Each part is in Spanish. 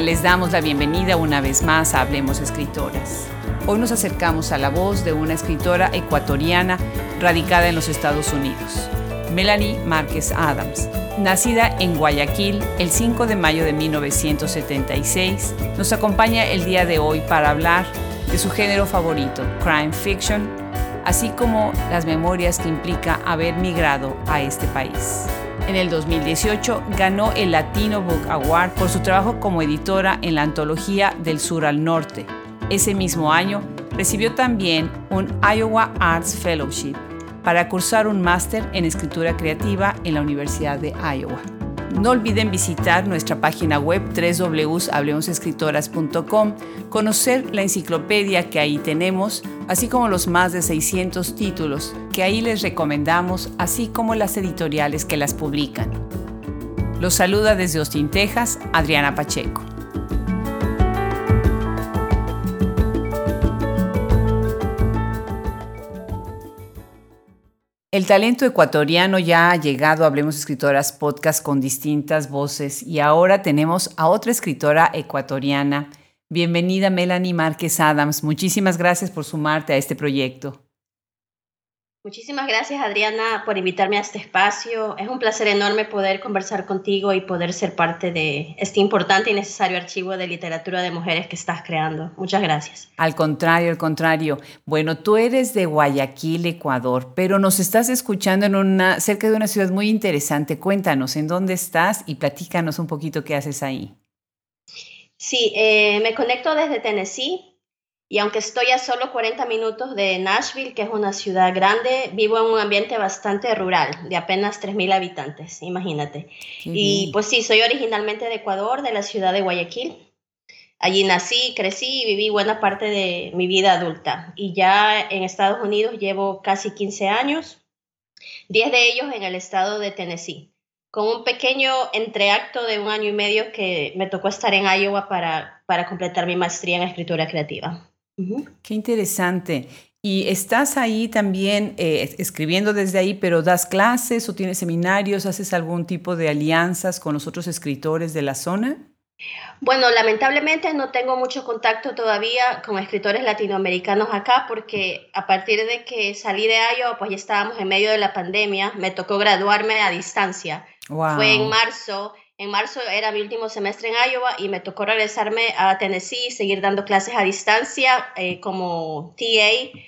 Les damos la bienvenida una vez más a Hablemos Escritoras. Hoy nos acercamos a la voz de una escritora ecuatoriana radicada en los Estados Unidos, Melanie Márquez Adams. Nacida en Guayaquil el 5 de mayo de 1976, nos acompaña el día de hoy para hablar de su género favorito, crime fiction, así como las memorias que implica haber migrado a este país. En el 2018 ganó el Latino Book Award por su trabajo como editora en la antología Del Sur al Norte. Ese mismo año recibió también un Iowa Arts Fellowship para cursar un máster en escritura creativa en la Universidad de Iowa. No olviden visitar nuestra página web www.hablemosescritoras.com, conocer la enciclopedia que ahí tenemos, así como los más de 600 títulos que ahí les recomendamos, así como las editoriales que las publican. Los saluda desde Austin, Texas, Adriana Pacheco. El talento ecuatoriano ya ha llegado Hablemos Escritoras podcast con distintas voces y ahora tenemos a otra escritora ecuatoriana. Bienvenida Melanie Márquez Adams. Muchísimas gracias por sumarte a este proyecto. Muchísimas gracias Adriana por invitarme a este espacio. Es un placer enorme poder conversar contigo y poder ser parte de este importante y necesario archivo de literatura de mujeres que estás creando. Muchas gracias. Al contrario, al contrario. Bueno, tú eres de Guayaquil, Ecuador, pero nos estás escuchando en una, cerca de una ciudad muy interesante. Cuéntanos en dónde estás y platícanos un poquito qué haces ahí. Sí, eh, me conecto desde Tennessee y aunque estoy a solo 40 minutos de Nashville, que es una ciudad grande, vivo en un ambiente bastante rural, de apenas 3.000 habitantes, imagínate. y pues sí, soy originalmente de Ecuador, de la ciudad de Guayaquil. Allí nací, crecí y viví buena parte de mi vida adulta. Y ya en Estados Unidos llevo casi 15 años, 10 de ellos en el estado de Tennessee, con un pequeño entreacto de un año y medio que me tocó estar en Iowa para, para completar mi maestría en escritura creativa. Qué interesante. ¿Y estás ahí también eh, escribiendo desde ahí, pero das clases o tienes seminarios, haces algún tipo de alianzas con los otros escritores de la zona? Bueno, lamentablemente no tengo mucho contacto todavía con escritores latinoamericanos acá porque a partir de que salí de Iowa, pues ya estábamos en medio de la pandemia, me tocó graduarme a distancia. Fue en marzo en marzo era mi último semestre en Iowa y me tocó regresarme a Tennessee seguir dando clases a distancia eh, como TA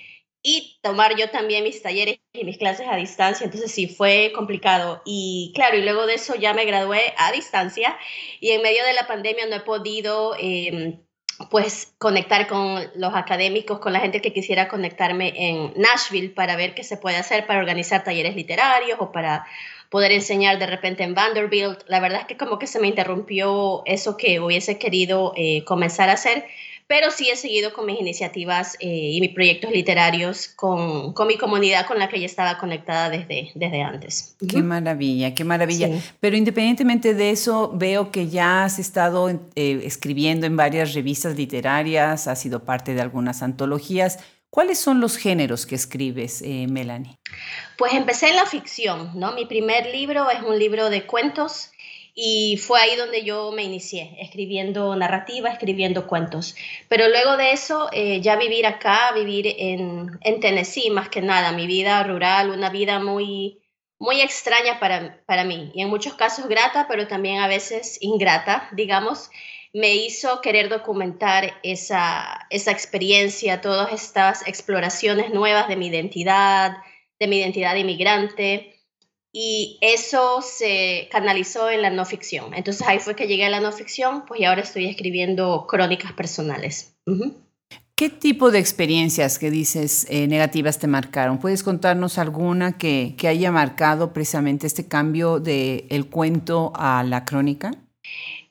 y tomar yo también mis talleres y mis clases a distancia. Entonces sí fue complicado. Y claro, y luego de eso ya me gradué a distancia y en medio de la pandemia no he podido... Em, pues conectar con los académicos, con la gente que quisiera conectarme en Nashville para ver qué se puede hacer para organizar talleres literarios o para poder enseñar de repente en Vanderbilt. La verdad es que como que se me interrumpió eso que hubiese querido eh, comenzar a hacer, pero sí he seguido con mis iniciativas eh, y mis proyectos literarios con, con, mi comunidad con la que ya estaba conectada desde, desde antes. Qué maravilla, qué maravilla. Pero independientemente de eso, veo que ya has estado eh, escribiendo en varias revistas literarias, has sido parte de algunas antologías. ¿Cuáles son los géneros que escribes, eh, Melanie? Pues empecé en la ficción, ¿no? Mi primer libro es un libro de cuentos y fue ahí donde yo me inicié, escribiendo narrativa, escribiendo cuentos. Pero luego de eso, eh, ya vivir acá, vivir en, en, Tennessee, más que nada, mi vida rural, una vida muy, muy extraña para, para mí y en muchos casos grata, pero también a veces ingrata, digamos me hizo querer documentar esa, esa experiencia, todas estas exploraciones nuevas de mi identidad, de mi identidad inmigrante. Y eso se canalizó en la no ficción. Entonces ahí fue que llegué a la no ficción, pues y ahora estoy escribiendo crónicas personales. ¿Qué tipo de experiencias que dices eh, negativas te marcaron? ¿Puedes contarnos alguna que, que haya marcado precisamente este cambio del el cuento a la crónica?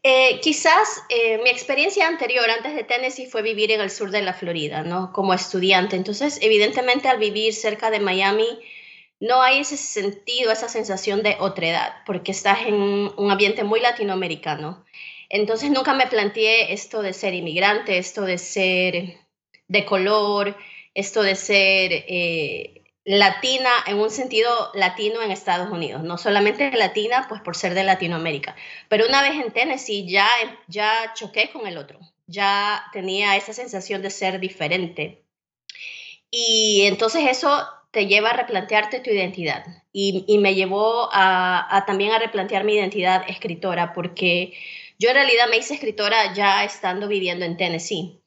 Eh, quizás eh, mi experiencia anterior, antes de Tennessee, fue vivir en el sur de la Florida, ¿no? Como estudiante. Entonces, evidentemente, al vivir cerca de Miami, no hay ese sentido, esa sensación de otredad, porque estás en un ambiente muy latinoamericano. Entonces, nunca me planteé esto de ser inmigrante, esto de ser de color, esto de ser eh, latina en un sentido latino en Estados Unidos, no solamente latina, pues por ser de Latinoamérica. Pero una vez en Tennessee ya, ya choqué con el otro, ya tenía esa sensación de ser diferente. Y entonces eso te lleva a replantearte tu identidad y, me llevó a, también a replantear mi identidad escritora, porque yo en realidad me hice escritora ya estando viviendo en Tennessee.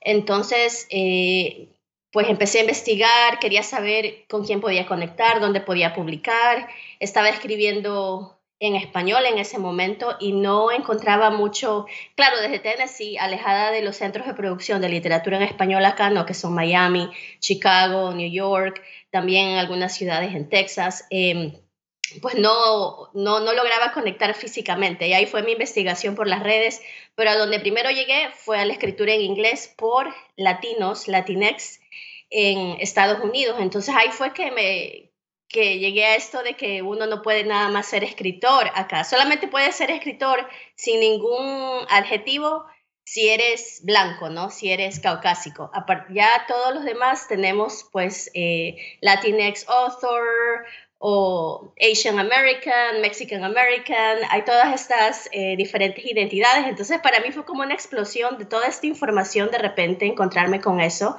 Entonces, eh, pues empecé a investigar, quería saber con quién podía conectar, dónde podía publicar, estaba escribiendo en español en ese momento y no encontraba mucho, claro, desde Tennessee, alejada de los centros de producción de literatura en español acá, ¿no? que son Miami, Chicago, New York, también en algunas ciudades en Texas. Em, pues no, no, no lograba conectar físicamente. Y ahí fue mi investigación por las redes, pero a donde primero llegué fue a la escritura en inglés por latinos, latinex en Estados Unidos. Entonces ahí fue que me, que llegué a esto de que uno no puede nada más ser escritor acá, solamente puedes ser escritor sin ningún adjetivo si eres blanco, ¿no? Si eres caucásico. Ya todos los demás tenemos pues eh, Latinx author o Asian American, Mexican American, hay todas estas eh, diferentes identidades. Entonces, para mí fue como una explosión de toda esta información de repente encontrarme con eso.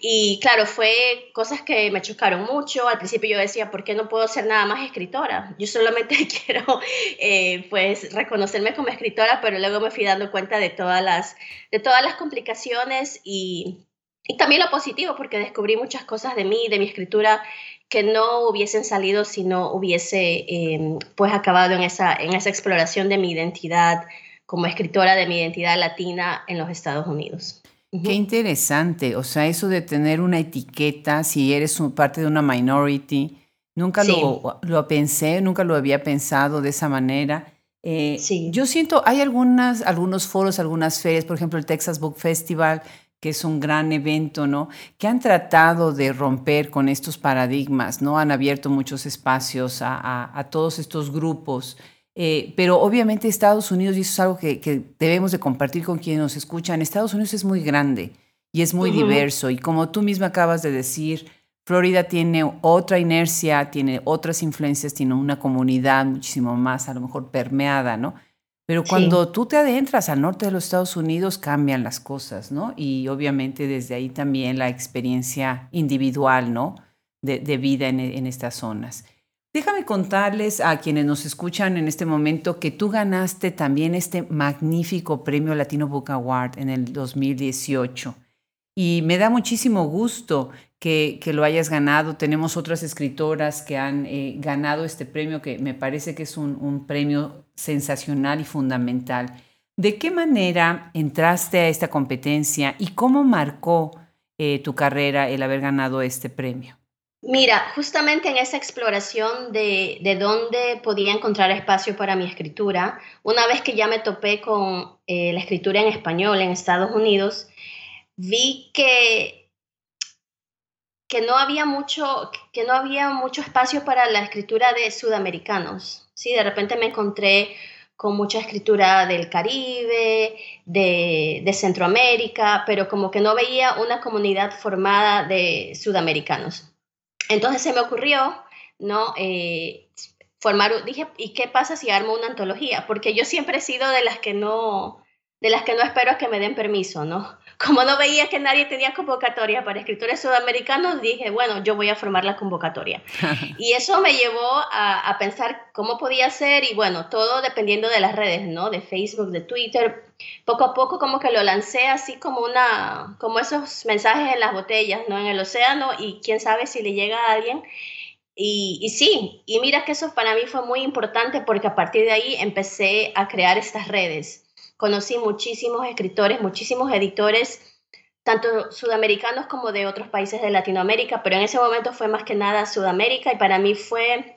Y claro, fue cosas que me chocaron mucho. Al principio yo decía, ¿por qué no puedo ser nada más escritora? Yo solamente quiero, eh, pues, reconocerme como escritora, pero luego me fui dando cuenta de todas las, de todas las complicaciones y, y también lo positivo, porque descubrí muchas cosas de mí, de mi escritura que no hubiesen salido si no hubiese em, pues acabado en esa, en esa exploración de mi identidad como escritora de mi identidad latina en los Estados Unidos. Qué interesante, o sea, eso de tener una etiqueta, si eres parte de una minority, nunca lo, lo, pensé, nunca lo había pensado de esa manera. Eh, sí. Yo siento, hay algunas, algunos foros, algunas ferias, por ejemplo, el Texas Book Festival, que es un gran evento, ¿no? Que han tratado de romper con estos paradigmas, ¿no? Han abierto muchos espacios a, todos estos grupos. Eh, pero obviamente Estados Unidos, y eso es algo que, debemos de compartir con quienes nos escuchan, Estados Unidos es muy grande y es muy diverso. Y como tú misma acabas de decir, Florida tiene otra inercia, tiene otras influencias, tiene una comunidad muchísimo más a lo mejor permeada, ¿no? Pero cuando tú te adentras al norte de los Estados Unidos cambian las cosas, ¿no? Y obviamente desde ahí también la experiencia individual, ¿no? De, vida en, en, estas zonas. Déjame contarles a quienes nos escuchan en este momento que tú ganaste también este magnífico premio Latino Book Award en el 2018. Y me da muchísimo gusto que, lo hayas ganado. Tenemos otras escritoras que han eh, ganado este premio, que me parece que es un, premio sensacional y fundamental. ¿De qué manera entraste a esta competencia y cómo marcó eh, tu carrera el haber ganado este premio? Mira, justamente en esa exploración de, de, dónde podía encontrar espacio para mi escritura, una vez que ya me topé con eh, la escritura en español en Estados Unidos, vi que que no había mucho, que no había mucho espacio para la escritura de sudamericanos. ¿sí? De repente me encontré con mucha escritura del Caribe, de, Centroamérica, pero como que no veía una comunidad formada de sudamericanos. Entonces se me ocurrió, ¿no? Eh, formar, dije, ¿y qué pasa si armo una antología? Porque yo siempre he sido de las que no, de las que no espero que me den permiso, ¿no? Como no veía que nadie tenía convocatoria para escritores sudamericanos, dije, bueno, yo voy a formar la convocatoria. y eso me llevó a, a, pensar cómo podía ser y bueno, todo dependiendo de las redes, ¿no? De Facebook, de Twitter. Poco a poco como que lo lancé así como una, como esos mensajes en las botellas, ¿no? En el océano y quién sabe si le llega a alguien. Y, y, sí, y mira que eso para mí fue muy importante porque a partir de ahí empecé a crear estas redes conocí muchísimos escritores, muchísimos editores, tanto sudamericanos como de otros países de Latinoamérica, pero en ese momento fue más que nada Sudamérica y para mí fue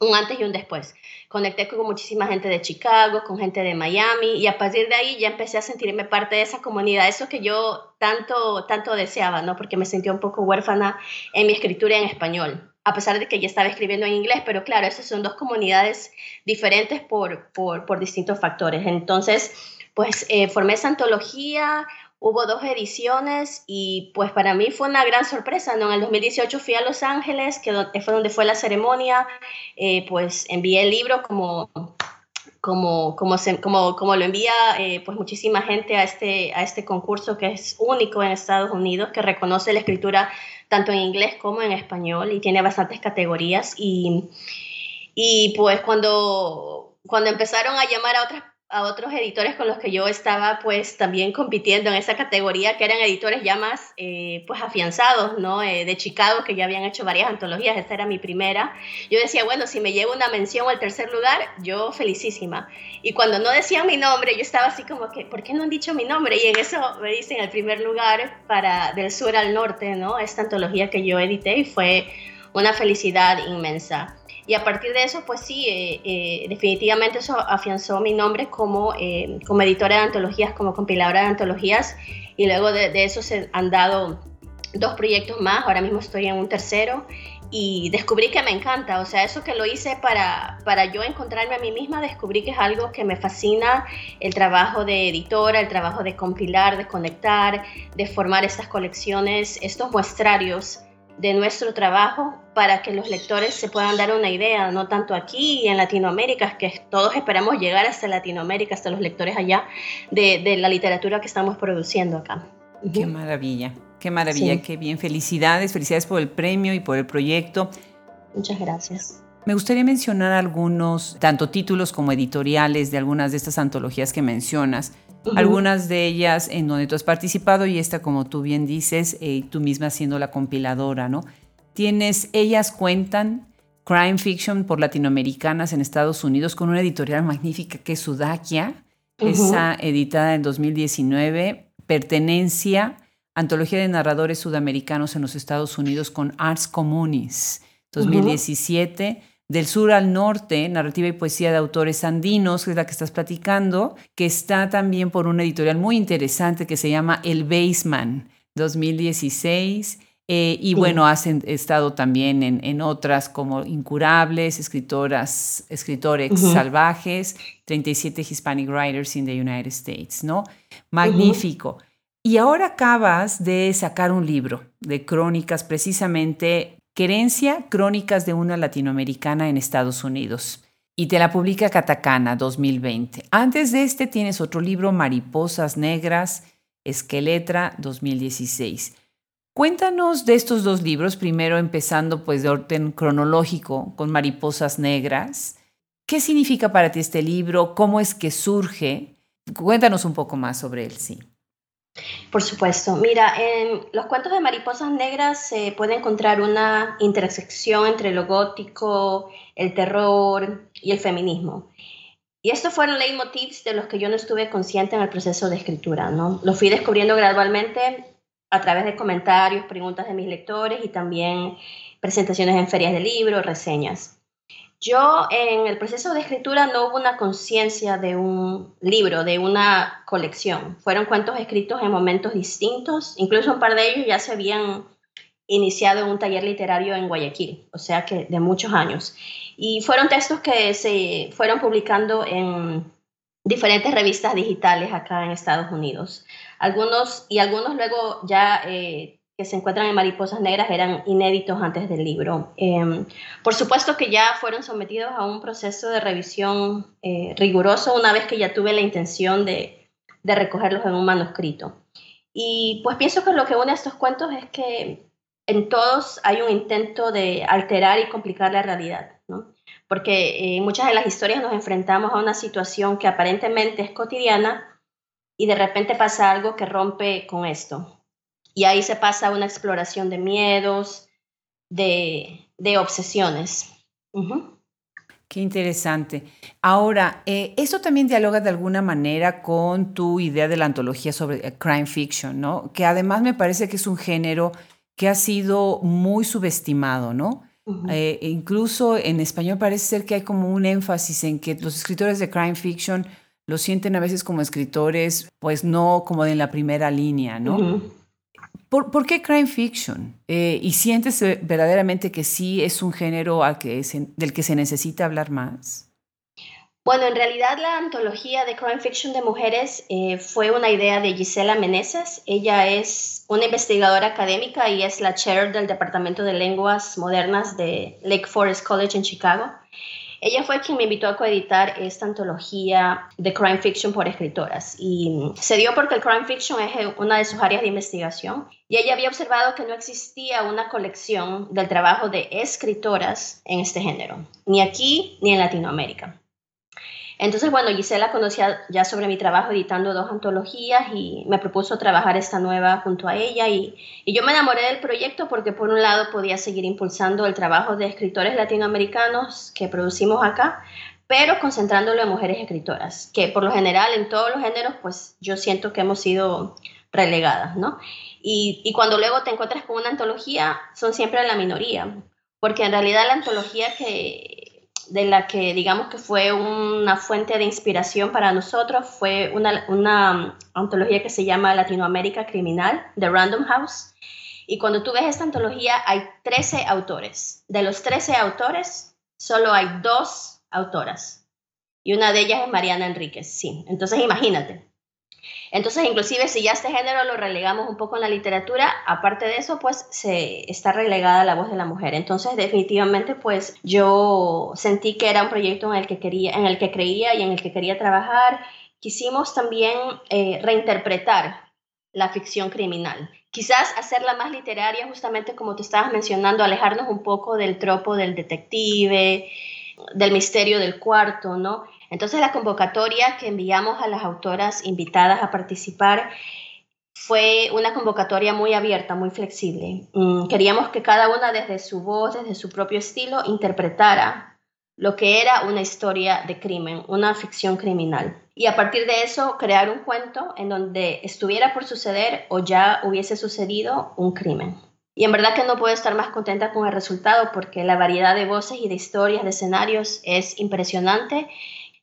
un antes y un después. Conecté con muchísima gente de Chicago, con gente de Miami y a partir de ahí ya empecé a sentirme parte de esa comunidad, eso que yo tanto, tanto deseaba, ¿no? Porque me sentía un poco huérfana en mi escritura en español, a pesar de que ya estaba escribiendo en inglés, pero claro, esas son dos comunidades diferentes por, por, por distintos factores. Entonces, pues eh, formé esa antología, hubo dos ediciones y pues para mí fue una gran sorpresa, ¿no? En el 2018 fui a Los Ángeles, que fue donde fue la ceremonia, eh, pues envié el libro como como, como, como, como lo envía eh, pues muchísima gente a este, a este concurso que es único en Estados Unidos, que reconoce la escritura tanto en inglés como en español y tiene bastantes categorías. Y, y pues cuando, cuando empezaron a llamar a otras a otros editores con los que yo estaba pues también compitiendo en esa categoría, que eran editores ya más eh, pues afianzados, ¿no? Eh, de Chicago, que ya habían hecho varias antologías, esta era mi primera. Yo decía, bueno, si me llevo una mención al tercer lugar, yo felicísima. Y cuando no decían mi nombre, yo estaba así como que, ¿por qué no han dicho mi nombre? Y en eso me dicen el primer lugar para del sur al norte, ¿no? Esta antología que yo edité y fue una felicidad inmensa. Y a partir de eso, pues sí, eh, eh, definitivamente eso afianzó mi nombre como, eh, como editora de antologías, como compiladora de antologías. Y luego de, de, eso se han dado dos proyectos más, ahora mismo estoy en un tercero. Y descubrí que me encanta, o sea, eso que lo hice para, para yo encontrarme a mí misma, descubrí que es algo que me fascina, el trabajo de editora, el trabajo de compilar, de conectar, de formar estas colecciones, estos muestrarios de nuestro trabajo para que los lectores se puedan dar una idea, no tanto aquí y en Latinoamérica, que todos esperamos llegar hasta Latinoamérica, hasta los lectores allá, de, la literatura que estamos produciendo acá. Qué maravilla, qué maravilla, qué bien. Felicidades, felicidades por el premio y por el proyecto. Muchas gracias. Me gustaría mencionar algunos, tanto títulos como editoriales de algunas de estas antologías que mencionas algunas de ellas en donde tú has participado y esta, como tú bien dices, eh, tú misma siendo la compiladora, ¿no? Tienes, ellas cuentan crime fiction por latinoamericanas en Estados Unidos con una editorial magnífica que es Sudakia, esa editada en 2019, pertenencia, antología de narradores sudamericanos en los Estados Unidos con Arts Communis, 2017 del sur al norte, narrativa y poesía de autores andinos, que es la que estás platicando, que está también por una editorial muy interesante que se llama El Baseman 2016. Eh, y bueno, has estado también en, otras como Incurables, escritoras, escritores salvajes, 37 Hispanic Writers in the United States, ¿no? Magnífico. Y ahora acabas de sacar un libro de crónicas precisamente Querencia, Crónicas de una Latinoamericana en Estados Unidos. Y te la publica Catacana 2020. Antes de este tienes otro libro, Mariposas Negras, Esqueletra 2016. Cuéntanos de estos dos libros, primero empezando pues de orden cronológico con Mariposas Negras. ¿Qué significa para ti este libro? ¿Cómo es que surge? Cuéntanos un poco más sobre él, sí. Por supuesto. Mira, en los cuentos de mariposas negras se puede encontrar una intersección entre lo gótico, el terror y el feminismo. Y estos fueron leitmotivs de los que yo no estuve consciente en el proceso de escritura, ¿no? Lo fui descubriendo gradualmente a través de comentarios, preguntas de mis lectores y también presentaciones en ferias de libros, reseñas. Yo en el proceso de escritura no hubo una conciencia de un libro, de una colección. Fueron cuentos escritos en momentos distintos, incluso un par de ellos ya se habían iniciado en un taller literario en Guayaquil, o sea que de muchos años. Y fueron textos que se fueron publicando en diferentes revistas digitales acá en Estados Unidos. Algunos y algunos luego ya eh, que se encuentran en Mariposas Negras eran inéditos antes del libro. Em, por supuesto que ya fueron sometidos a un proceso de revisión eh, riguroso una vez que ya tuve la intención de, de, recogerlos en un manuscrito. Y pues pienso que lo que une a estos cuentos es que en todos hay un intento de alterar y complicar la realidad, ¿no? porque eh, en muchas de las historias nos enfrentamos a una situación que aparentemente es cotidiana y de repente pasa algo que rompe con esto y ahí se pasa una exploración de miedos, de, obsesiones. Qué interesante. Ahora, eh, esto también dialoga de alguna manera con tu idea de la antología sobre eh, crime fiction, ¿no? Que además me parece que es un género que ha sido muy subestimado, ¿no? Eh, incluso en español parece ser que hay como un énfasis en que los escritores de crime fiction lo sienten a veces como escritores, pues no como de la primera línea, ¿no? ¿Por, qué crime fiction? Eh, ¿Y sientes verdaderamente que sí es un género al que del que se necesita hablar más? Bueno, en realidad la antología de crime fiction de mujeres eh, fue una idea de Gisela Meneses. Ella es una investigadora académica y es la chair del Departamento de Lenguas Modernas de Lake Forest College en Chicago. Ella fue quien me invitó a coeditar esta antología de crime fiction por escritoras y se dio porque el crime fiction es una de sus áreas de investigación y ella había observado que no existía una colección del trabajo de escritoras en este género, ni aquí ni en Latinoamérica. Entonces, bueno, Gisela conocía ya sobre mi trabajo editando dos antologías y me propuso trabajar esta nueva junto a ella y, yo me enamoré del proyecto porque por un lado podía seguir impulsando el trabajo de escritores latinoamericanos que producimos acá, pero concentrándolo en mujeres escritoras, que por lo general en todos los géneros, pues yo siento que hemos sido relegadas, ¿no? Y, y cuando luego te encuentras con una antología, son siempre la minoría, porque en realidad la antología que, de la que digamos que fue una fuente de inspiración para nosotros fue una, una antología que se llama Latinoamérica Criminal de Random House. Y cuando tú ves esta antología hay 13 autores. De los 13 autores, solo hay dos autoras. Y una de ellas es Mariana Enríquez, sí. Entonces imagínate, entonces, inclusive si ya este género lo relegamos un poco en la literatura, aparte de eso, pues se está relegada la voz de la mujer. Entonces, definitivamente, pues yo sentí que era un proyecto en el que quería, en el que creía y en el que quería trabajar. Quisimos también eh, reinterpretar la ficción criminal. Quizás hacerla más literaria, justamente como te estabas mencionando, alejarnos un poco del tropo del detective, del misterio del cuarto, ¿no? Entonces la convocatoria que enviamos a las autoras invitadas a participar fue una convocatoria muy abierta, muy flexible. Mm, queríamos que cada una desde su voz, desde su propio estilo, interpretara lo que era una historia de crimen, una ficción criminal. Y a partir de eso, crear un cuento en donde estuviera por suceder o ya hubiese sucedido un crimen. Y en verdad que no puedo estar más contenta con el resultado porque la variedad de voces y de historias, de escenarios es impresionante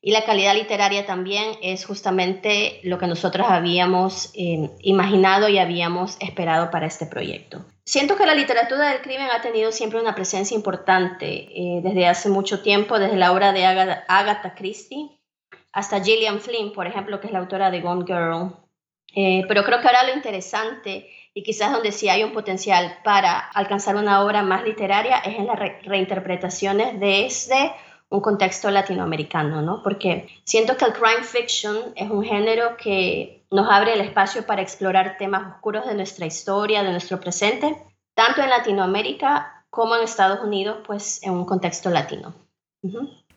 y la calidad literaria también es justamente lo que nosotros habíamos eh, imaginado y habíamos esperado para este proyecto. Siento que la literatura del crimen ha tenido siempre una presencia importante eh, desde hace mucho tiempo, desde la obra de Agatha, Christie hasta Gillian Flynn, por ejemplo, que es la autora de Gone Girl. Eh, pero creo que ahora lo interesante y quizás donde sí hay un potencial para alcanzar una obra más literaria es en las reinterpretaciones desde un contexto latinoamericano, ¿no? Porque siento que el crime fiction es un género que nos abre el espacio para explorar temas oscuros de nuestra historia, de nuestro presente, tanto en Latinoamérica como en Estados Unidos, pues en un contexto latino.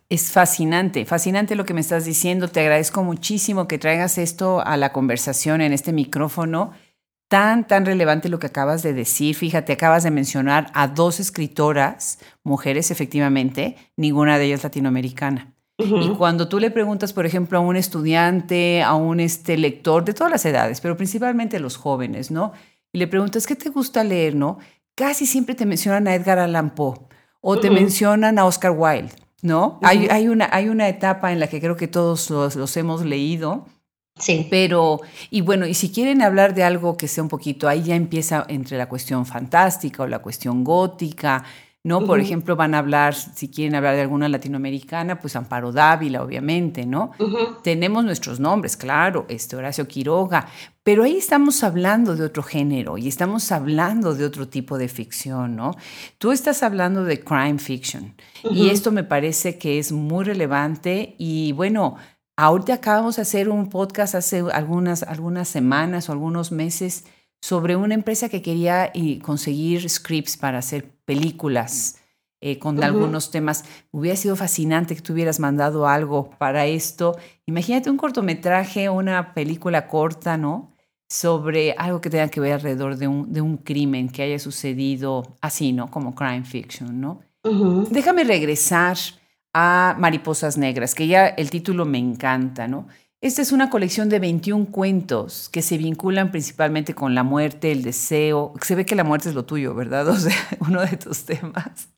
Es fascinante, fascinante lo que me estás diciendo. Te agradezco muchísimo que traigas esto a la conversación en este micrófono tan, tan relevante lo que acabas de decir. Fíjate, acabas de mencionar a dos escritoras, mujeres efectivamente, ninguna de ellas latinoamericana. Y cuando tú le preguntas, por ejemplo, a un estudiante, a un este, lector de todas las edades, pero principalmente los jóvenes, ¿no? Y le preguntas, ¿qué te gusta leer, no? Casi siempre te mencionan a Edgar Allan Poe o te mencionan a Oscar Wilde, ¿no? hay, hay, una, hay una etapa en la que creo que todos los hemos leído, Sí. Pero, y bueno, y si quieren hablar de algo que sea un poquito, ahí ya empieza entre la cuestión fantástica o la cuestión gótica, ¿no? Por ejemplo, van a hablar, si quieren hablar de alguna latinoamericana, pues Amparo Dávila, obviamente, ¿no? Tenemos nuestros nombres, claro, este Horacio Quiroga, pero ahí estamos hablando de otro género y estamos hablando de otro tipo de ficción, ¿no? Tú estás hablando de crime fiction y esto me parece que es muy relevante y bueno, Ahorita acabamos de hacer un podcast hace algunas, algunas semanas o algunos meses sobre una empresa que quería eh, conseguir scripts para hacer películas eh, con algunos temas. Hubiera sido fascinante que tú hubieras mandado algo para esto. Imagínate un cortometraje, una película corta, ¿no? Sobre algo que tenga que ver alrededor de un, de un crimen que haya sucedido así, ¿no? Como crime fiction, ¿no? Déjame regresar a Mariposas Negras, que ya el título me encanta, ¿no? Esta es una colección de 21 cuentos que se vinculan principalmente con la muerte, el deseo. Se ve que la muerte es lo tuyo, ¿verdad? Uno de tus temas.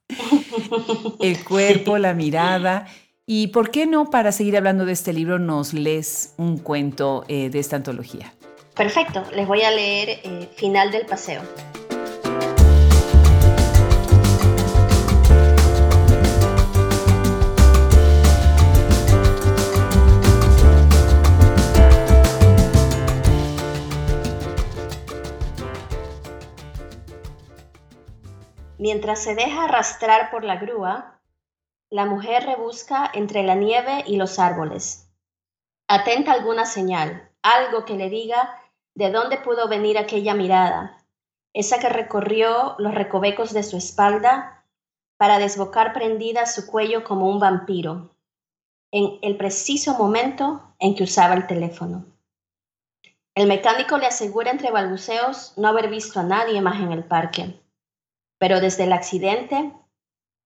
El cuerpo, la mirada. ¿Y por qué no, para seguir hablando de este libro, nos lees un cuento eh, de esta antología? Perfecto, les voy a leer eh, Final del Paseo. Mientras se deja arrastrar por la grúa, la mujer rebusca entre la nieve y los árboles. Atenta alguna señal, algo que le diga de dónde pudo venir aquella mirada, esa que recorrió los recovecos de su espalda para desbocar prendida su cuello como un vampiro, en el preciso momento en que usaba el teléfono. El mecánico le asegura entre balbuceos no haber visto a nadie más en el parque. Pero desde el accidente,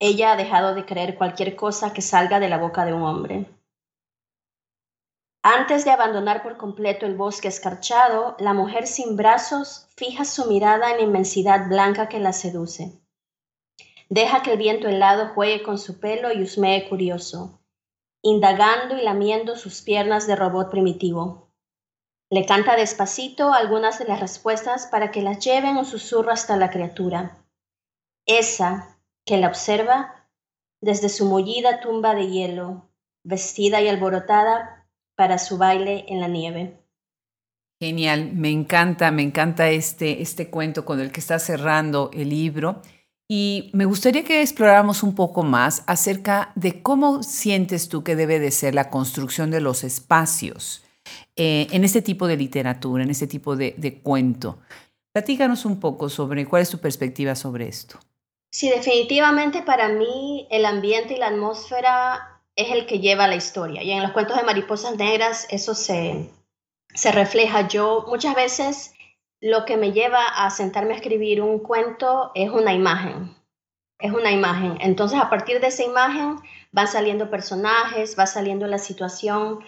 ella ha dejado de creer cualquier cosa que salga de la boca de un hombre. Antes de abandonar por completo el bosque escarchado, la mujer sin brazos fija su mirada en la inmensidad blanca que la seduce. Deja que el viento helado juegue con su pelo y husmee curioso, indagando y lamiendo sus piernas de robot primitivo. Le canta despacito algunas de las respuestas para que las lleven un susurro hasta la criatura esa que la observa desde su mullida tumba de hielo, vestida y alborotada para su baile en la nieve. Genial, me encanta, me encanta este, este cuento con el que está cerrando el libro. Y me gustaría que exploráramos un poco más acerca de cómo sientes tú que debe de ser la construcción de los espacios eh, en este tipo de literatura, en este tipo de, de cuento. Platícanos un poco sobre cuál es tu perspectiva sobre esto. Sí, definitivamente para mí el ambiente y la atmósfera es el que lleva la historia. Y en los cuentos de Mariposas Negras eso se, se refleja. Yo muchas veces lo que me lleva a sentarme a escribir un cuento es una imagen. Es una imagen. Entonces a partir de esa imagen van saliendo personajes, va saliendo la situación.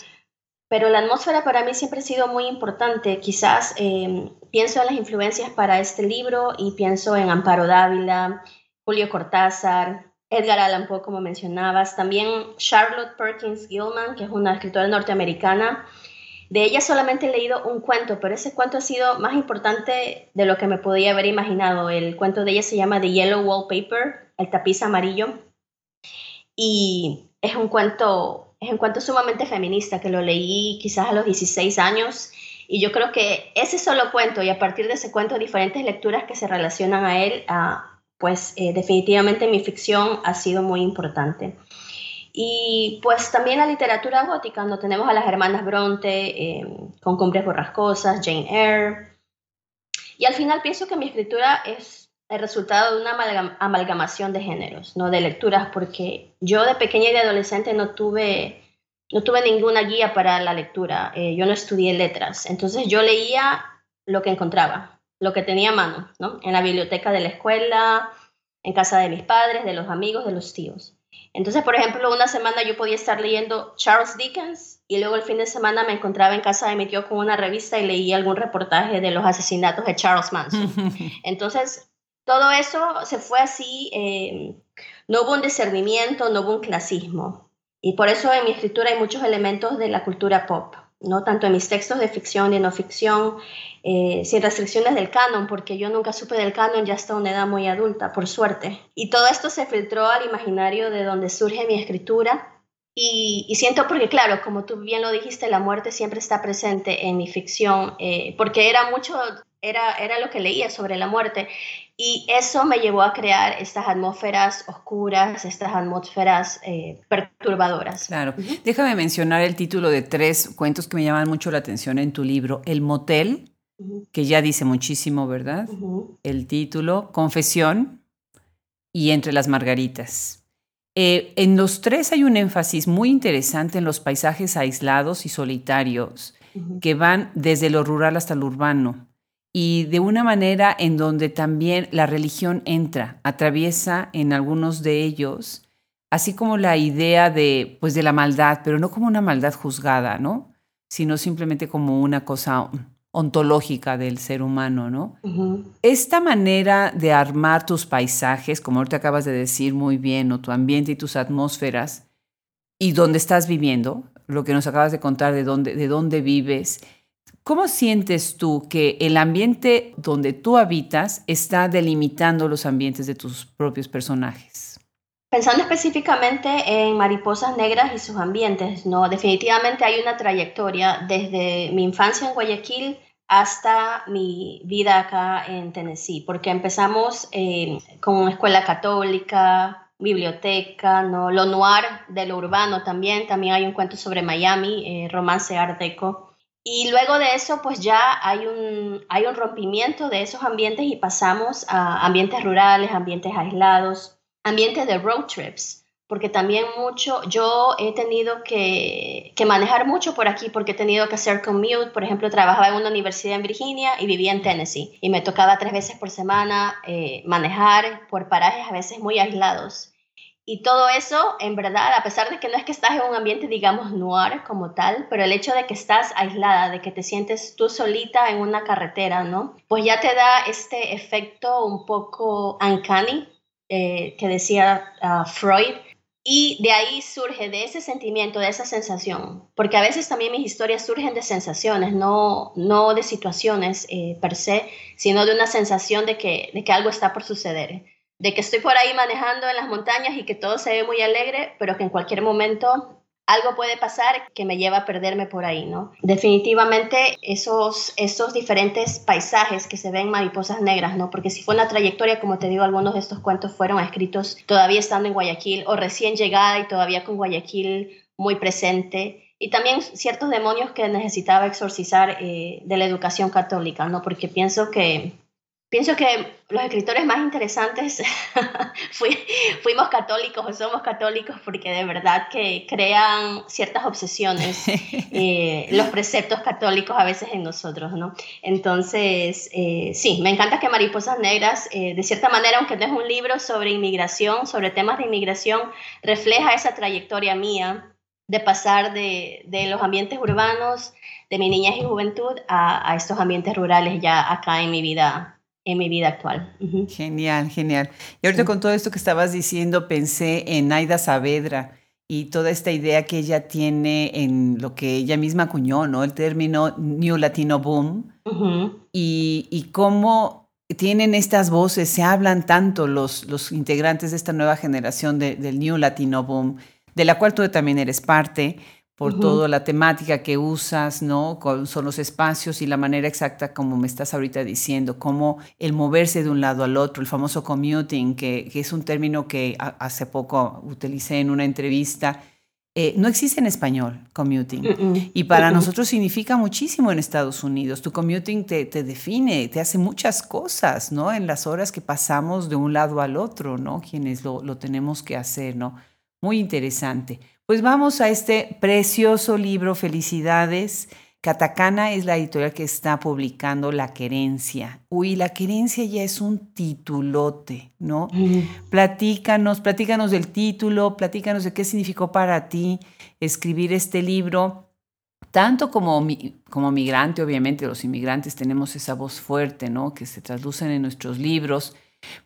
Pero la atmósfera para mí siempre ha sido muy importante. Quizás eh, pienso en las influencias para este libro y pienso en Amparo Dávila, Julio Cortázar, Edgar Allan Poe, como mencionabas, también Charlotte Perkins Gilman, que es una escritora norteamericana. De ella solamente he leído un cuento, pero ese cuento ha sido más importante de lo que me podía haber imaginado. El cuento de ella se llama The Yellow Wallpaper, el tapiz amarillo, y es un cuento, es un cuento sumamente feminista que lo leí quizás a los 16 años. Y yo creo que ese solo cuento y a partir de ese cuento diferentes lecturas que se relacionan a él a pues eh, definitivamente mi ficción ha sido muy importante. Y pues también la literatura gótica, donde tenemos a las hermanas Bronte eh, con Cumbres Borrascosas, Jane Eyre. Y al final pienso que mi escritura es el resultado de una amalgamación de géneros, no de lecturas, porque yo de pequeña y de adolescente no tuve, no tuve ninguna guía para la lectura. Eh, yo no estudié letras, entonces yo leía lo que encontraba lo que tenía a mano, ¿no? En la biblioteca de la escuela, en casa de mis padres, de los amigos, de los tíos. Entonces, por ejemplo, una semana yo podía estar leyendo Charles Dickens y luego el fin de semana me encontraba en casa de mi tío con una revista y leía algún reportaje de los asesinatos de Charles Manson. Entonces, todo eso se fue así, eh, no hubo un discernimiento, no hubo un clasismo. Y por eso en mi escritura hay muchos elementos de la cultura pop. ¿No? tanto en mis textos de ficción y no ficción, eh, sin restricciones del canon, porque yo nunca supe del canon ya hasta una edad muy adulta, por suerte. Y todo esto se filtró al imaginario de donde surge mi escritura. Y, siento porque, claro, como tú bien lo dijiste, la muerte siempre está presente en mi ficción, eh, porque era mucho, era, era lo que leía sobre la muerte. Y eso me llevó a crear estas atmósferas oscuras, estas atmósferas eh, perturbadoras. Claro. Déjame mencionar el título de tres cuentos que me llaman mucho la atención en tu libro. El motel, que ya dice muchísimo, ¿verdad? El título, Confesión y Entre las Margaritas. Eh, en los tres hay un énfasis muy interesante en los paisajes aislados y solitarios que van desde lo rural hasta lo urbano y de una manera en donde también la religión entra, atraviesa en algunos de ellos, así como la idea de, pues, de la maldad, pero no como una maldad juzgada, ¿no? Sino simplemente como una cosa ontológica del ser humano, ¿no? Esta manera de armar tus paisajes, como ahorita acabas de decir muy bien, o tu ambiente y tus atmósferas, y donde estás viviendo, lo que nos acabas de contar de dónde, de dónde vives, ¿Cómo sientes tú que el ambiente donde tú habitas está delimitando los ambientes de tus propios personajes? Pensando específicamente en Mariposas Negras y sus ambientes, no, definitivamente hay una trayectoria desde mi infancia en Guayaquil hasta mi vida acá en Tennessee, porque empezamos eh, con una escuela católica, biblioteca, ¿no? lo noir de lo urbano también, también hay un cuento sobre Miami, eh, romance art deco. Y luego de eso, pues ya hay un, hay un rompimiento de esos ambientes y pasamos a ambientes rurales, ambientes aislados, ambientes de road trips porque también mucho, yo he tenido que, que, manejar mucho por aquí porque he tenido que hacer commute, por ejemplo, trabajaba en una universidad en Virginia y vivía en Tennessee y me tocaba tres veces por semana eh, manejar por parajes a veces muy aislados. Y todo eso, en verdad, a pesar de que no es que estás en un ambiente, digamos, noir como tal, pero el hecho de que estás aislada, de que te sientes tú solita en una carretera, ¿no? Pues ya te da este efecto un poco uncanny, eh, que decía ah, Freud, y de ahí surge, de ese sentimiento, de esa sensación, porque a veces también mis historias surgen de sensaciones, no, no de situaciones eh, per se, sino de una sensación de que, de que algo está por suceder, de que estoy por ahí manejando en las montañas y que todo se ve muy alegre, pero que en cualquier momento algo puede pasar que me lleva a perderme por ahí, ¿no? Definitivamente esos, esos diferentes paisajes que se ven mariposas negras, ¿no? Porque si fue una trayectoria, como te digo, algunos de estos cuentos fueron escritos todavía estando en Guayaquil o recién llegada y todavía con Guayaquil muy presente. Y también ciertos demonios que necesitaba exorcizar eh, de la educación católica, ¿no? Porque pienso que pienso que los escritores más interesantes fuimos católicos o somos católicos porque de verdad que crean ciertas obsesiones, eh, los preceptos católicos a veces en nosotros, ¿no? Entonces, eh, sí, me encanta que Mariposas Negras, eh, de cierta manera, aunque no es un libro sobre inmigración, sobre temas de inmigración, refleja esa trayectoria mía de pasar de, de los ambientes urbanos, de mi niñez y juventud, a, a estos ambientes rurales ya acá en mi vida en mi vida actual. Genial, genial. Y ahorita con todo esto que estabas diciendo, pensé en Aida Saavedra y toda esta idea que ella tiene en lo que ella misma acuñó, ¿no? El término New Latino Boom y, y, cómo tienen estas voces, se hablan tanto los, los integrantes de esta nueva generación del New Latino Boom, de la cual tú también eres parte, por toda la temática que usas, ¿no? son los espacios y la manera exacta como me estás ahorita diciendo, cómo el moverse de un lado al otro, el famoso commuting, que, es un término que hace poco utilicé en una entrevista. Eh, no existe en español commuting y para nosotros significa muchísimo en Estados Unidos. Tu commuting te, te, define, te hace muchas cosas, ¿no? En las horas que pasamos de un lado al otro, ¿no? Quienes lo, lo tenemos que hacer, ¿no? Muy interesante. Pues vamos a este precioso libro, Felicidades. Catacana es la editorial que está publicando La Querencia. Uy, La Querencia ya es un titulote, ¿no? Platícanos, platícanos del título, platícanos de qué significó para ti escribir este libro. Tanto como, como migrante, obviamente los inmigrantes tenemos esa voz fuerte, ¿no? Que se traducen en nuestros libros,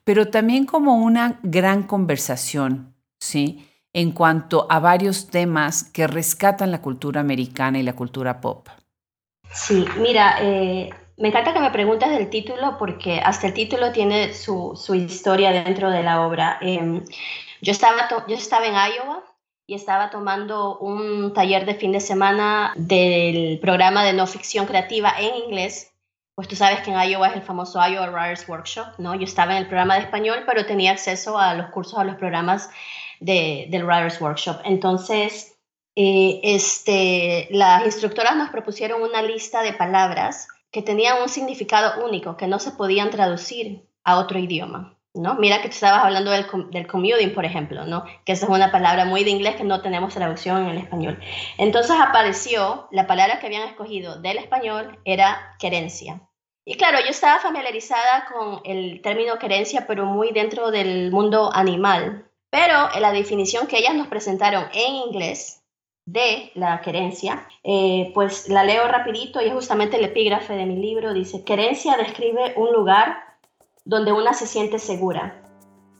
pero también como una gran conversación, ¿sí? En cuanto a varios temas que rescatan la cultura americana y la cultura pop. Sí, mira, eh, me encanta que me preguntes del título porque hasta el título tiene su, historia dentro de la obra. Em, yo, estaba yo estaba en Iowa y estaba tomando un taller de fin de semana del programa de no ficción creativa en inglés. Pues tú sabes que en Iowa es el famoso Iowa Writers Workshop, ¿no? Yo estaba en el programa de español, pero tenía acceso a los cursos, a los programas del Writers Workshop. Entonces, eh, este, las instructoras nos propusieron una lista de palabras que tenían un significado único, que no se podían traducir a otro idioma. ¿no? Mira que tú estabas hablando del, del commuting, por ejemplo, ¿no? que esa es una palabra muy de inglés que no tenemos traducción en el español. Entonces apareció, la palabra que habían escogido del español era querencia. Y claro, yo estaba familiarizada con el término querencia, pero muy dentro del mundo animal, pero en la definición que ellas nos presentaron en inglés de la querencia, eh, pues la leo rapidito y es justamente el epígrafe de mi libro. Dice, querencia describe un lugar donde una se siente segura,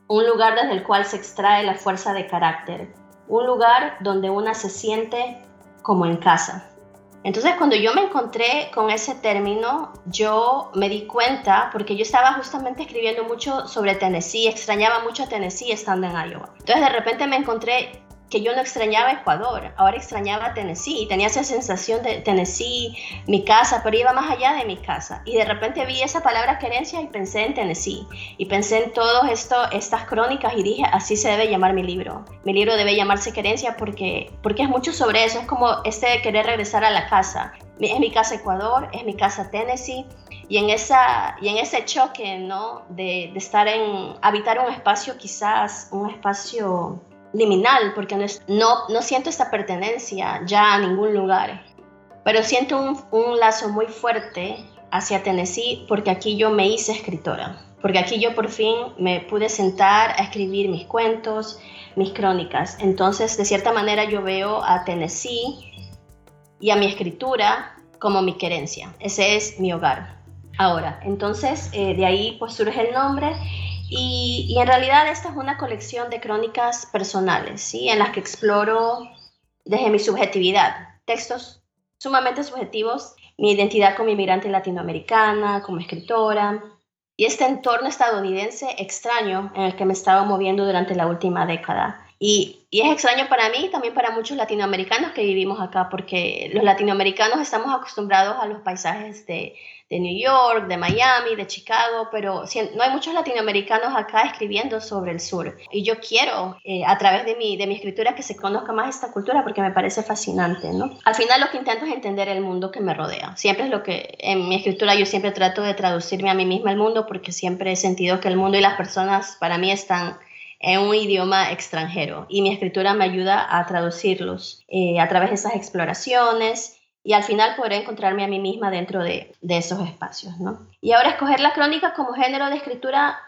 un lugar desde el cual se extrae la fuerza de carácter, un lugar donde una se siente como en casa. Entonces, cuando yo me encontré con ese término, yo me di cuenta, porque yo estaba justamente escribiendo mucho sobre Tennessee, extrañaba mucho a Tennessee estando en Iowa. Entonces, de repente me encontré que yo no extrañaba Ecuador, ahora extrañaba Tennessee y tenía esa sensación de Tennessee, mi casa, pero iba más allá de mi casa. Y de repente vi esa palabra querencia y pensé en Tennessee y pensé en todas estas crónicas y dije, así se debe llamar mi libro. Mi libro debe llamarse querencia porque, porque es mucho sobre eso, es como este de querer regresar a la casa. Es mi casa Ecuador, es mi casa Tennessee y en, esa, y en ese choque, ¿no? De, de estar en, habitar un espacio quizás, un espacio liminal, porque no, no, siento esta pertenencia ya a ningún lugar, pero siento un, un, lazo muy fuerte hacia Tennessee porque aquí yo me hice escritora, porque aquí yo por fin me pude sentar a escribir mis cuentos, mis crónicas. Entonces, de cierta manera yo veo a Tennessee y a mi escritura como mi querencia. Ese es mi hogar. Ahora, entonces eh, de ahí pues surge el nombre y, en realidad esta es una colección de crónicas personales, ¿sí? En las que exploro desde mi subjetividad, textos sumamente subjetivos, mi identidad como inmigrante latinoamericana, como escritora, y este entorno estadounidense extraño en el que me estaba moviendo durante la última década. Y, es extraño para mí y también para muchos latinoamericanos que vivimos acá, porque los latinoamericanos estamos acostumbrados a los paisajes de, de New York, de Miami, de Chicago, pero no hay muchos latinoamericanos acá escribiendo sobre el sur. Y yo quiero, eh, a través de mi, de mi escritura, que se conozca más esta cultura porque me parece fascinante, ¿no? Al final lo que intento es entender el mundo que me rodea. Siempre es lo que, en mi escritura yo siempre trato de traducirme a mí misma el mundo porque siempre he sentido que el mundo y las personas para mí están en un idioma extranjero y mi escritura me ayuda a traducirlos eh, a través de esas exploraciones y al final podré encontrarme a mí misma dentro de, esos espacios. ¿no? Y ahora escoger la crónica como género de escritura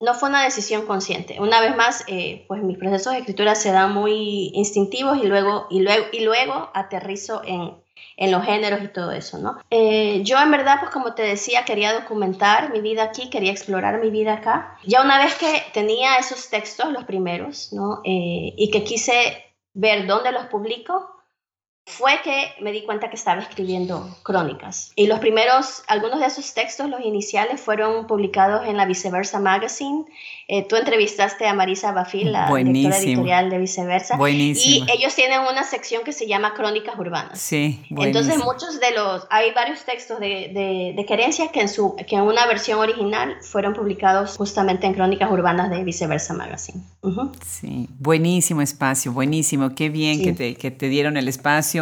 no fue una decisión consciente. Una vez más, eh, pues mis procesos de escritura se dan muy instintivos y luego, y luego, y luego aterrizo en, en los géneros y todo eso, ¿no? Eh, yo en verdad, pues como te decía, quería documentar mi vida aquí, quería explorar mi vida acá. Ya una vez que tenía esos textos, los primeros, ¿no? Eh, y que quise ver dónde los publico, fue que me di cuenta que estaba escribiendo crónicas. Y los primeros, algunos de esos textos, los iniciales, fueron publicados en la Viceversa Magazine. Eh, tú entrevistaste a Marisa Bafil, la directora editorial de Viceversa. Buenísimo. Y ellos tienen una sección que se llama Crónicas Urbanas. Sí, buenísimo. Entonces, muchos de los, hay varios textos de, de, de Querencia que en, su, que en una versión original fueron publicados justamente en Crónicas Urbanas de Viceversa Magazine. Sí, buenísimo espacio, buenísimo. Qué bien que, te, que te dieron el espacio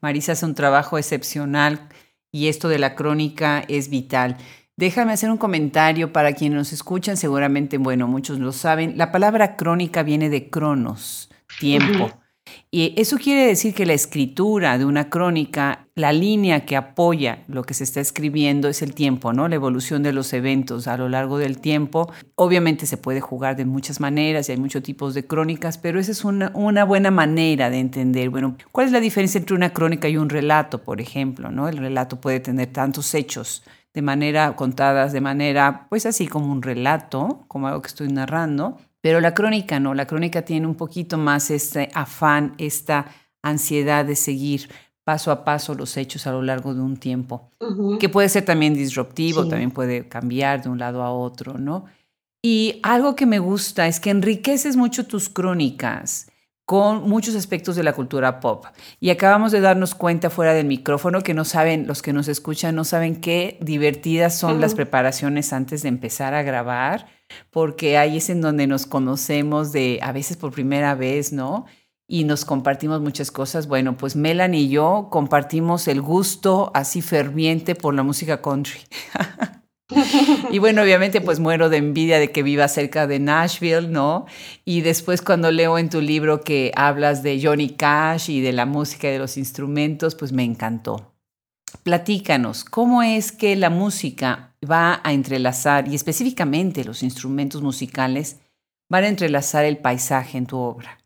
Marisa hace un trabajo excepcional y esto de la crónica es vital. Déjame hacer un comentario para quienes nos escuchan, seguramente, bueno, muchos lo saben. La palabra crónica viene de cronos, tiempo. Y eso quiere decir que la escritura de una crónica, la línea que apoya lo que se está escribiendo es el tiempo, ¿no? La evolución de los eventos a lo largo del tiempo. Obviamente se puede jugar de muchas maneras y hay muchos tipos de crónicas, pero esa es una, buena manera de entender, bueno, ¿cuál es la diferencia entre una crónica y un relato, por ejemplo, ¿no? El relato puede tener tantos hechos de manera contadas, de manera, pues así como un relato, como algo que estoy narrando, pero la crónica no, la crónica tiene un poquito más este afán, esta ansiedad de seguir paso a paso los hechos a lo largo de un tiempo, que puede ser también disruptivo, también puede cambiar de un lado a otro, ¿no? Y algo que me gusta es que enriqueces mucho tus crónicas con muchos aspectos de la cultura pop. Y acabamos de darnos cuenta fuera del micrófono que no saben, los que nos escuchan, no saben qué divertidas son las preparaciones antes de empezar a grabar, porque ahí es en donde nos conocemos de a veces por primera vez, ¿no? Y nos compartimos muchas cosas. Bueno, pues Melanie y yo compartimos el gusto así ferviente por la música country. y bueno, obviamente pues muero de envidia de que viva cerca de Nashville, ¿no? Y después cuando leo en tu libro que hablas de Johnny Cash y de la música y de los instrumentos, pues me encantó. Platícanos, ¿cómo es que la música va a entrelazar, y específicamente los instrumentos musicales, van a entrelazar el paisaje en tu obra?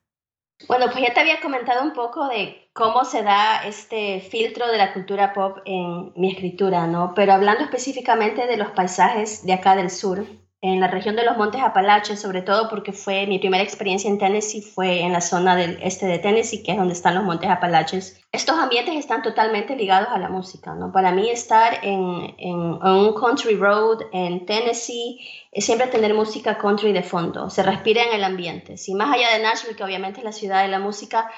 Bueno, pues ya te había comentado un poco de cómo se da este filtro de la cultura pop en mi escritura, ¿no? Pero hablando específicamente de los paisajes de acá del sur, en la región de los Montes Apalaches, sobre todo porque fue mi primera experiencia en Tennessee, fue en la zona del este de Tennessee, que es donde están los Montes Apalaches. Estos ambientes están totalmente ligados a la música, ¿no? Para mí estar en, en, un country road en Tennessee es siempre tener música country de fondo, se respira en el ambiente. Si más allá de Nashville, que obviamente es la ciudad de la música,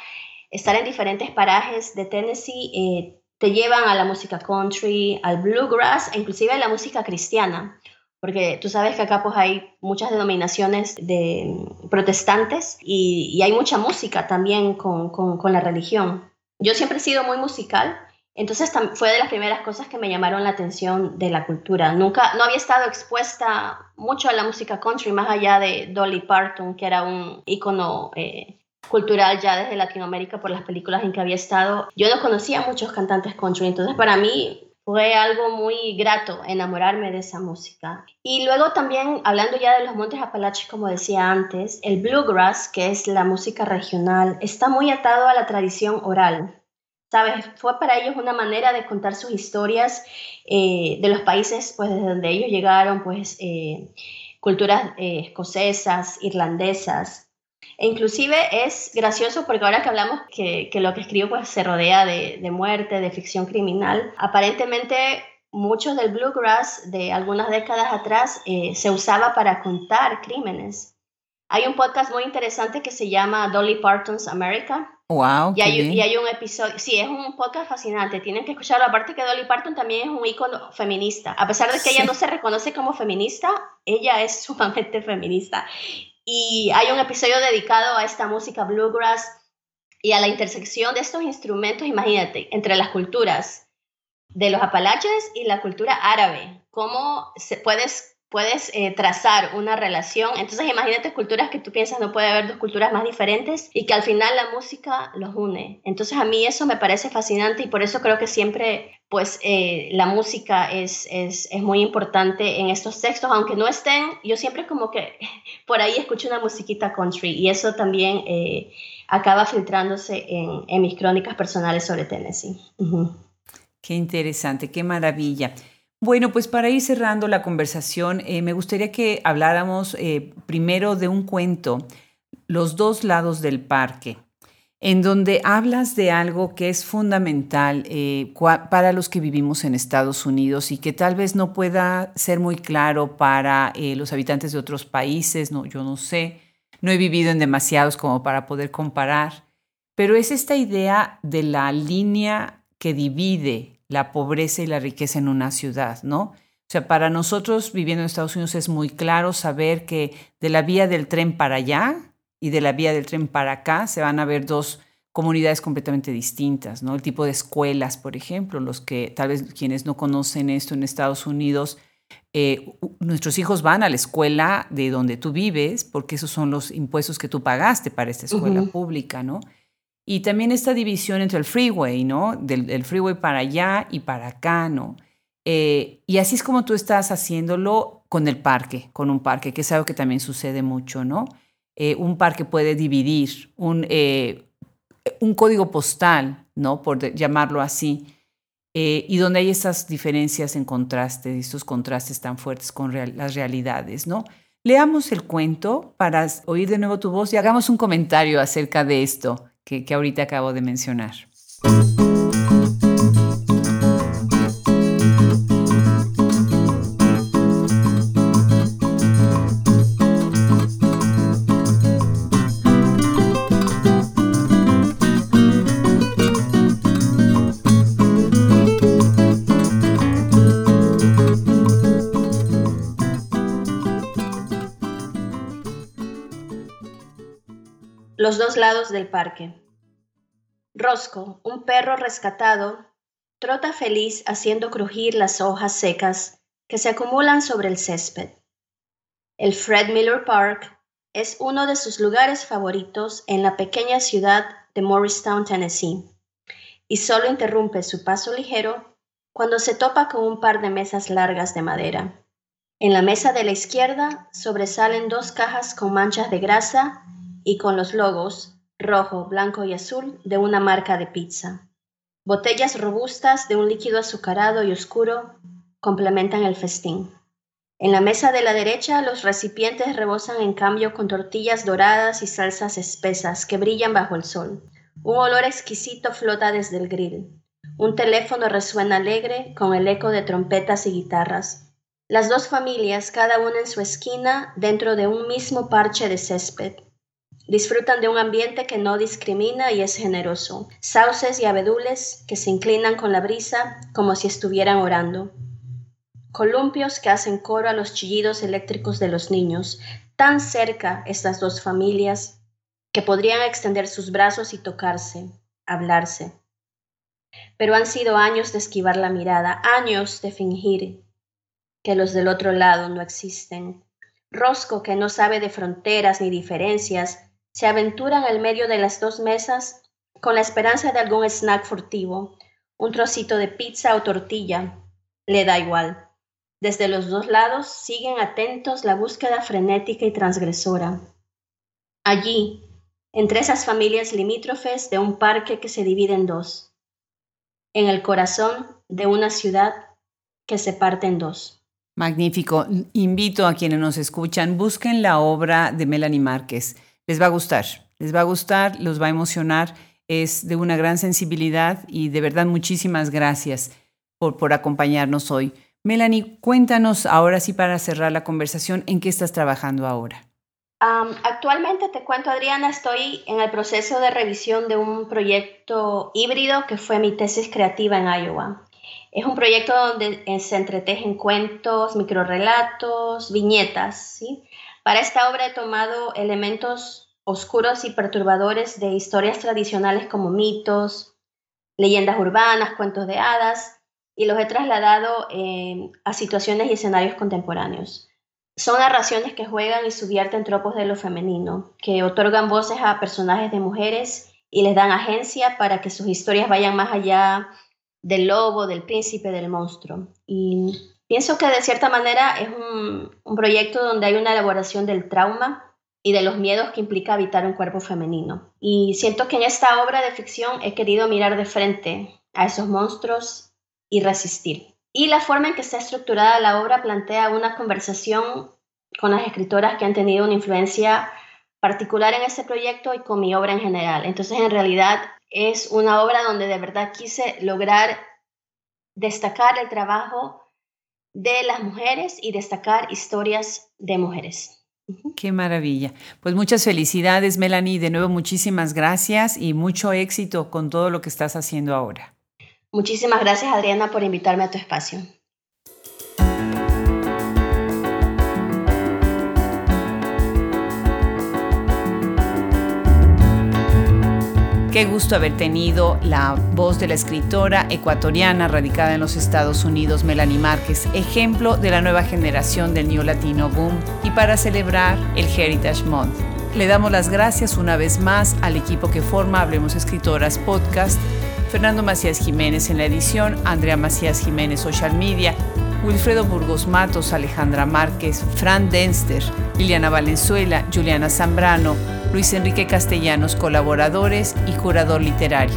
estar en diferentes parajes de Tennessee eh, te llevan a la música country, al bluegrass e inclusive a la música cristiana porque tú sabes que acá pues hay muchas denominaciones de protestantes y, hay mucha música también con, con, la religión. Yo siempre he sido muy musical, entonces fue de las primeras cosas que me llamaron la atención de la cultura. Nunca, no había estado expuesta mucho a la música country, más allá de Dolly Parton, que era un ícono eh, cultural ya desde Latinoamérica por las películas en que había estado. Yo no conocía muchos cantantes country, entonces para mí fue algo muy grato enamorarme de esa música. Y luego también, hablando ya de los Montes Apalaches, como decía antes, el bluegrass, que es la música regional, está muy atado a la tradición oral. ¿Sabes? Fue para ellos una manera de contar sus historias eh, de los países pues, desde donde ellos llegaron, pues eh, culturas eh, escocesas, irlandesas, e inclusive es gracioso porque ahora que hablamos que, que lo que escribo pues se rodea de, de, muerte, de ficción criminal, aparentemente muchos del bluegrass de algunas décadas atrás eh, se usaba para contar crímenes. Hay un podcast muy interesante que se llama Dolly Parton's America. Wow. Y hay, y hay, un episodio, sí, es un podcast fascinante, tienen que escucharlo. Aparte que Dolly Parton también es un ícono feminista. A pesar de que ella no se reconoce como feminista, ella es sumamente feminista. Y hay un episodio dedicado a esta música bluegrass y a la intersección de estos instrumentos, imagínate, entre las culturas de los Apalaches y la cultura árabe. ¿Cómo se puedes puedes eh, trazar una relación. Entonces imagínate culturas que tú piensas no puede haber dos culturas más diferentes y que al final la música los une. Entonces a mí eso me parece fascinante y por eso creo que siempre pues eh, la música es, es, es, muy importante en estos textos, aunque no estén, yo siempre como que por ahí escucho una musiquita country y eso también eh, acaba filtrándose en, en, mis crónicas personales sobre Tennessee. Qué interesante, qué maravilla. Bueno, pues para ir cerrando la conversación, eh, me gustaría que habláramos eh, primero de un cuento, Los dos lados del parque, en donde hablas de algo que es fundamental eh, para los que vivimos en Estados Unidos y que tal vez no pueda ser muy claro para los habitantes de otros países, no, yo no sé, no he vivido en demasiados como para poder comparar, pero es esta idea de la línea que divide la pobreza y la riqueza en una ciudad, ¿no? O sea, para nosotros viviendo en Estados Unidos es muy claro saber que de la vía del tren para allá y de la vía del tren para acá se van a ver dos comunidades completamente distintas, ¿no? El tipo de escuelas, por ejemplo, los que tal vez quienes no conocen esto en Estados Unidos, eh, nuestros hijos van a la escuela de donde tú vives porque esos son los impuestos que tú pagaste para esta escuela pública, ¿no? Y también esta división entre el freeway, ¿no? Del, freeway para allá y para acá, ¿no? Eh, y así es como tú estás haciéndolo con el parque, con un parque, que es algo que también sucede mucho, ¿no? Eh, un parque puede dividir un, eh, un código postal, ¿no? Por llamarlo así, y donde hay esas diferencias en contraste, estos contrastes tan fuertes con las realidades, ¿no? Leamos el cuento para oír de nuevo tu voz y hagamos un comentario acerca de esto que, que ahorita acabo de mencionar. Los dos lados del parque. Rosco, un perro rescatado, trota feliz haciendo crujir las hojas secas que se acumulan sobre el césped. El Fred Miller Park es uno de sus lugares favoritos en la pequeña ciudad de Morristown, Tennessee, y solo interrumpe su paso ligero cuando se topa con un par de mesas largas de madera. En la mesa de la izquierda sobresalen dos cajas con manchas de grasa y con los logos rojo, blanco y azul de una marca de pizza. Botellas robustas de un líquido azucarado y oscuro complementan el festín. En la mesa de la derecha los recipientes rebosan en cambio con tortillas doradas y salsas espesas que brillan bajo el sol. Un olor exquisito flota desde el grill. Un teléfono resuena alegre con el eco de trompetas y guitarras. Las dos familias, cada una en su esquina, dentro de un mismo parche de césped. Disfrutan de un ambiente que no discrimina y es generoso. Sauces y abedules que se inclinan con la brisa como si estuvieran orando. Columpios que hacen coro a los chillidos eléctricos de los niños. Tan cerca estas dos familias que podrían extender sus brazos y tocarse, hablarse pero han sido años de esquivar la mirada, años de fingir que los del otro lado no existen. Rosco, que no sabe de fronteras ni diferencias, se aventura en el medio de las dos mesas con la esperanza de algún snack furtivo, un trocito de pizza o tortilla. Le da igual. Desde los dos lados siguen atentos la búsqueda frenética y transgresora. Allí, entre esas familias limítrofes de un parque que se divide en dos, en el corazón de una ciudad que se parte en dos. Magnífico. Invito a quienes nos escuchan, busquen la obra de Melanie Márquez. Les va a gustar, les va a gustar, los va a emocionar. Es de una gran sensibilidad y de verdad muchísimas gracias por, por acompañarnos hoy. Melanie, cuéntanos ahora sí para cerrar la conversación, ¿en qué estás trabajando ahora? actualmente te cuento, Adriana, estoy en el proceso de revisión de un proyecto híbrido que fue mi tesis creativa en Iowa. Es un proyecto donde eh, se entretejen cuentos, microrelatos, viñetas. ¿sí? Para esta obra he tomado elementos oscuros y perturbadores de historias tradicionales como mitos, leyendas urbanas, cuentos de hadas, y los he trasladado eh, a situaciones y escenarios contemporáneos. Son narraciones que juegan y subvierten tropos de lo femenino, que otorgan voces a personajes de mujeres y les dan agencia para que sus historias vayan más allá del lobo, del príncipe, del monstruo. Pienso que de cierta manera es un, proyecto donde hay una elaboración del trauma y de los miedos que implica habitar un cuerpo femenino. Y siento que en esta obra de ficción he querido mirar de frente a esos monstruos y resistir. Y la forma en que está estructurada la obra plantea una conversación con las escritoras que han tenido una influencia particular en este proyecto y con mi obra en general. Entonces, en realidad, es una obra donde de verdad quise lograr destacar el trabajo de las mujeres y destacar historias de mujeres. Qué maravilla. Pues muchas felicidades, Melanie. De nuevo, muchísimas gracias y mucho éxito con todo lo que estás haciendo ahora. Muchísimas gracias Adriana por invitarme a tu espacio. Qué gusto haber tenido la voz de la escritora ecuatoriana radicada en los Estados Unidos, Melanie Márquez, ejemplo de la nueva generación del New Latino Boom y para celebrar el Heritage Month. Le damos las gracias una vez más al equipo que forma Hablemos Escritoras Podcast Fernando Macías Jiménez en la edición, Andrea Macías Jiménez Social Media, Wilfredo Burgos Matos, Alejandra Márquez, Fran Denster, Liliana Valenzuela, Juliana Zambrano, Luis Enrique Castellanos, colaboradores y curador literario.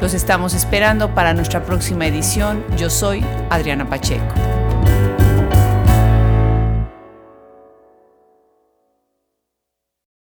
Los estamos esperando para nuestra próxima edición. Yo soy Adriana Pacheco.